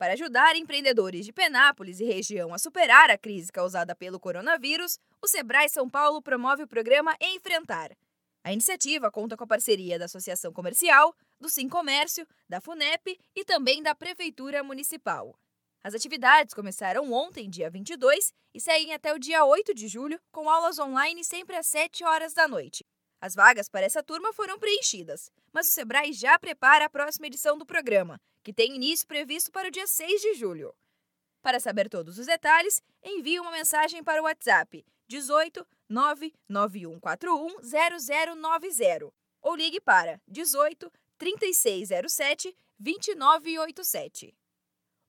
Para ajudar empreendedores de Penápolis e região a superar a crise causada pelo coronavírus, o Sebrae São Paulo promove o programa Enfrentar. A iniciativa conta com a parceria da Associação Comercial, do Sim Comércio, da FUNEP e também da Prefeitura Municipal. As atividades começaram ontem, dia 22, e seguem até o dia 8 de julho, com aulas online sempre às 7 horas da noite. As vagas para essa turma foram preenchidas, mas o Sebrae já prepara a próxima edição do programa, que tem início previsto para o dia 6 de julho. Para saber todos os detalhes, envie uma mensagem para o WhatsApp 18 99141 0090 ou ligue para 18 3607 2987.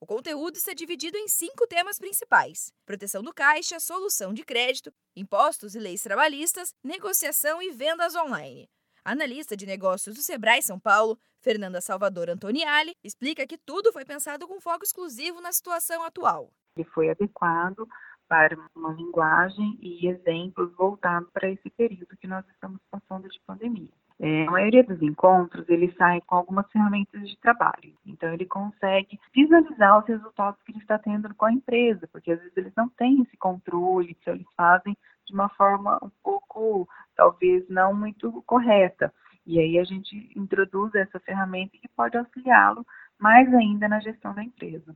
O conteúdo está dividido em cinco temas principais: proteção do caixa, solução de crédito, impostos e leis trabalhistas, negociação e vendas online. Analista de negócios do Sebrae São Paulo, Fernanda Salvador Antoniali, explica que tudo foi pensado com foco exclusivo na situação atual. Ele foi adequado para uma linguagem e exemplos voltados para esse período que nós estamos passando de pandemia. É, a maioria dos encontros ele sai com algumas ferramentas de trabalho. Então ele consegue visualizar os resultados que ele está tendo com a empresa, porque às vezes eles não têm esse controle, então eles fazem de uma forma um pouco, talvez não muito correta. E aí a gente introduz essa ferramenta que pode auxiliá-lo mais ainda na gestão da empresa.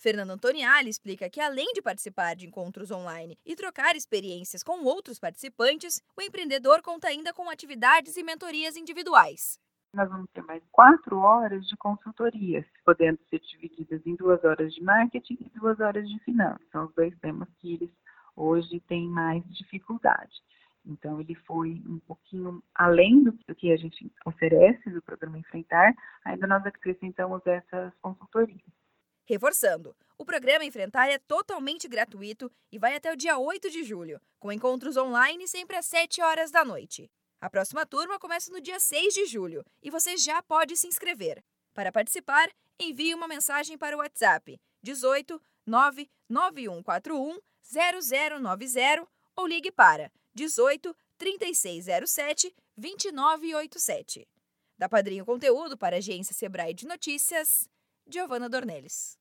Fernando Antoniali explica que, além de participar de encontros online e trocar experiências com outros participantes, o empreendedor conta ainda com atividades e mentorias individuais. Nós vamos ter mais quatro horas de consultorias, podendo ser divididas em duas horas de marketing e duas horas de finanças. São os dois temas que eles hoje têm mais dificuldade. Então, ele foi um pouquinho além do que a gente oferece do programa Enfrentar, ainda nós acrescentamos essas consultorias. Reforçando, o programa Enfrentar é totalmente gratuito e vai até o dia 8 de julho, com encontros online sempre às 7 horas da noite. A próxima turma começa no dia 6 de julho e você já pode se inscrever. Para participar, envie uma mensagem para o WhatsApp 18 99141 0090 ou ligue para 18 3607 2987. Da Padrinho Conteúdo para a agência Sebrae de Notícias, Giovana Dornelles.